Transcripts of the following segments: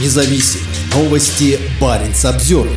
независим. Новости Баренц обзор.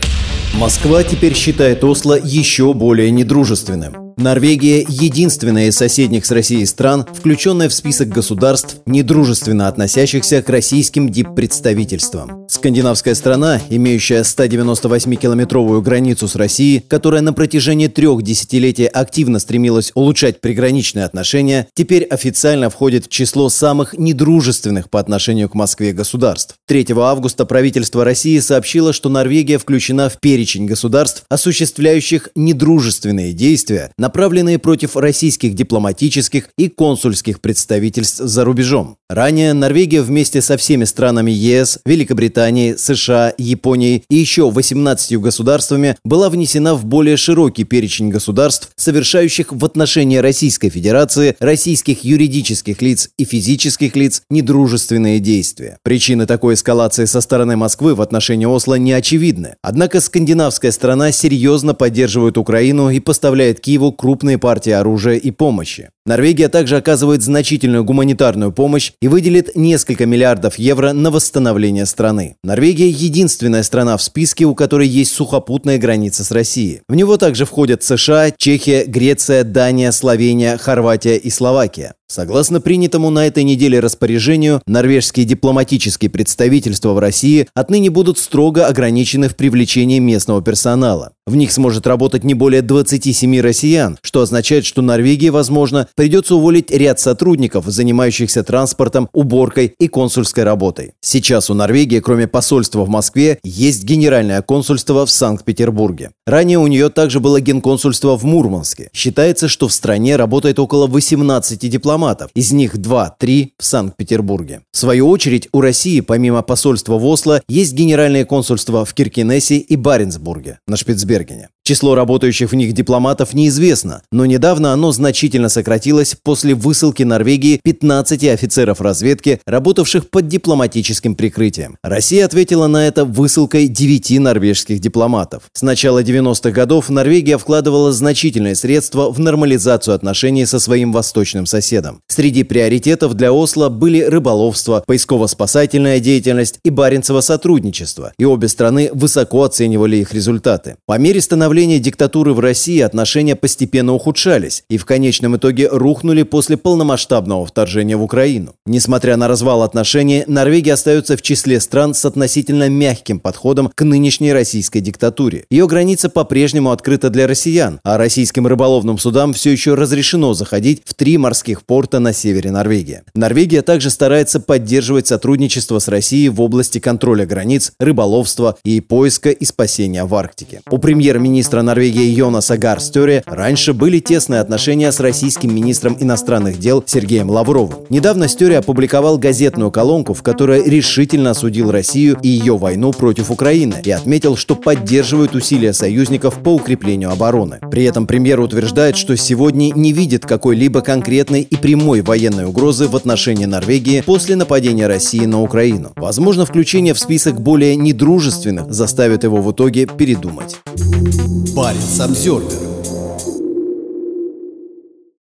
Москва теперь считает Осло еще более недружественным. Норвегия – единственная из соседних с Россией стран, включенная в список государств, недружественно относящихся к российским диппредставительствам. Скандинавская страна, имеющая 198-километровую границу с Россией, которая на протяжении трех десятилетий активно стремилась улучшать приграничные отношения, теперь официально входит в число самых недружественных по отношению к Москве государств. 3 августа правительство России сообщило, что Норвегия включена в перечень государств, осуществляющих недружественные действия на направленные против российских дипломатических и консульских представительств за рубежом. Ранее Норвегия вместе со всеми странами ЕС, Великобританией, США, Японией и еще 18 государствами была внесена в более широкий перечень государств, совершающих в отношении Российской Федерации, российских юридических лиц и физических лиц недружественные действия. Причины такой эскалации со стороны Москвы в отношении Осло не очевидны. Однако скандинавская страна серьезно поддерживает Украину и поставляет Киеву крупные партии оружия и помощи. Норвегия также оказывает значительную гуманитарную помощь и выделит несколько миллиардов евро на восстановление страны. Норвегия – единственная страна в списке, у которой есть сухопутная граница с Россией. В него также входят США, Чехия, Греция, Дания, Словения, Хорватия и Словакия. Согласно принятому на этой неделе распоряжению, норвежские дипломатические представительства в России отныне будут строго ограничены в привлечении местного персонала. В них сможет работать не более 27 россиян, что означает, что Норвегии, возможно, придется уволить ряд сотрудников, занимающихся транспортом, уборкой и консульской работой. Сейчас у Норвегии, кроме посольства в Москве, есть генеральное консульство в Санкт-Петербурге. Ранее у нее также было генконсульство в Мурманске. Считается, что в стране работает около 18 дипломатов дипломатов, из них 2-3 в Санкт-Петербурге. В свою очередь, у России, помимо посольства в Осло, есть генеральные консульства в Киркинессе и Баренцбурге на Шпицбергене. Число работающих в них дипломатов неизвестно, но недавно оно значительно сократилось после высылки Норвегии 15 офицеров разведки, работавших под дипломатическим прикрытием. Россия ответила на это высылкой 9 норвежских дипломатов. С начала 90-х годов Норвегия вкладывала значительные средства в нормализацию отношений со своим восточным соседом. Среди приоритетов для Осло были рыболовство, поисково-спасательная деятельность и Баренцево сотрудничество, и обе страны высоко оценивали их результаты. По мере становления становления диктатуры в России отношения постепенно ухудшались и в конечном итоге рухнули после полномасштабного вторжения в Украину. Несмотря на развал отношений, Норвегия остается в числе стран с относительно мягким подходом к нынешней российской диктатуре. Ее граница по-прежнему открыта для россиян, а российским рыболовным судам все еще разрешено заходить в три морских порта на севере Норвегии. Норвегия также старается поддерживать сотрудничество с Россией в области контроля границ, рыболовства и поиска и спасения в Арктике. У премьер-министра министра Норвегии Йонаса Гарстёре раньше были тесные отношения с российским министром иностранных дел Сергеем Лавровым. Недавно Стёре опубликовал газетную колонку, в которой решительно осудил Россию и ее войну против Украины и отметил, что поддерживает усилия союзников по укреплению обороны. При этом премьер утверждает, что сегодня не видит какой-либо конкретной и прямой военной угрозы в отношении Норвегии после нападения России на Украину. Возможно, включение в список более недружественных заставит его в итоге передумать. Баренц Обзервер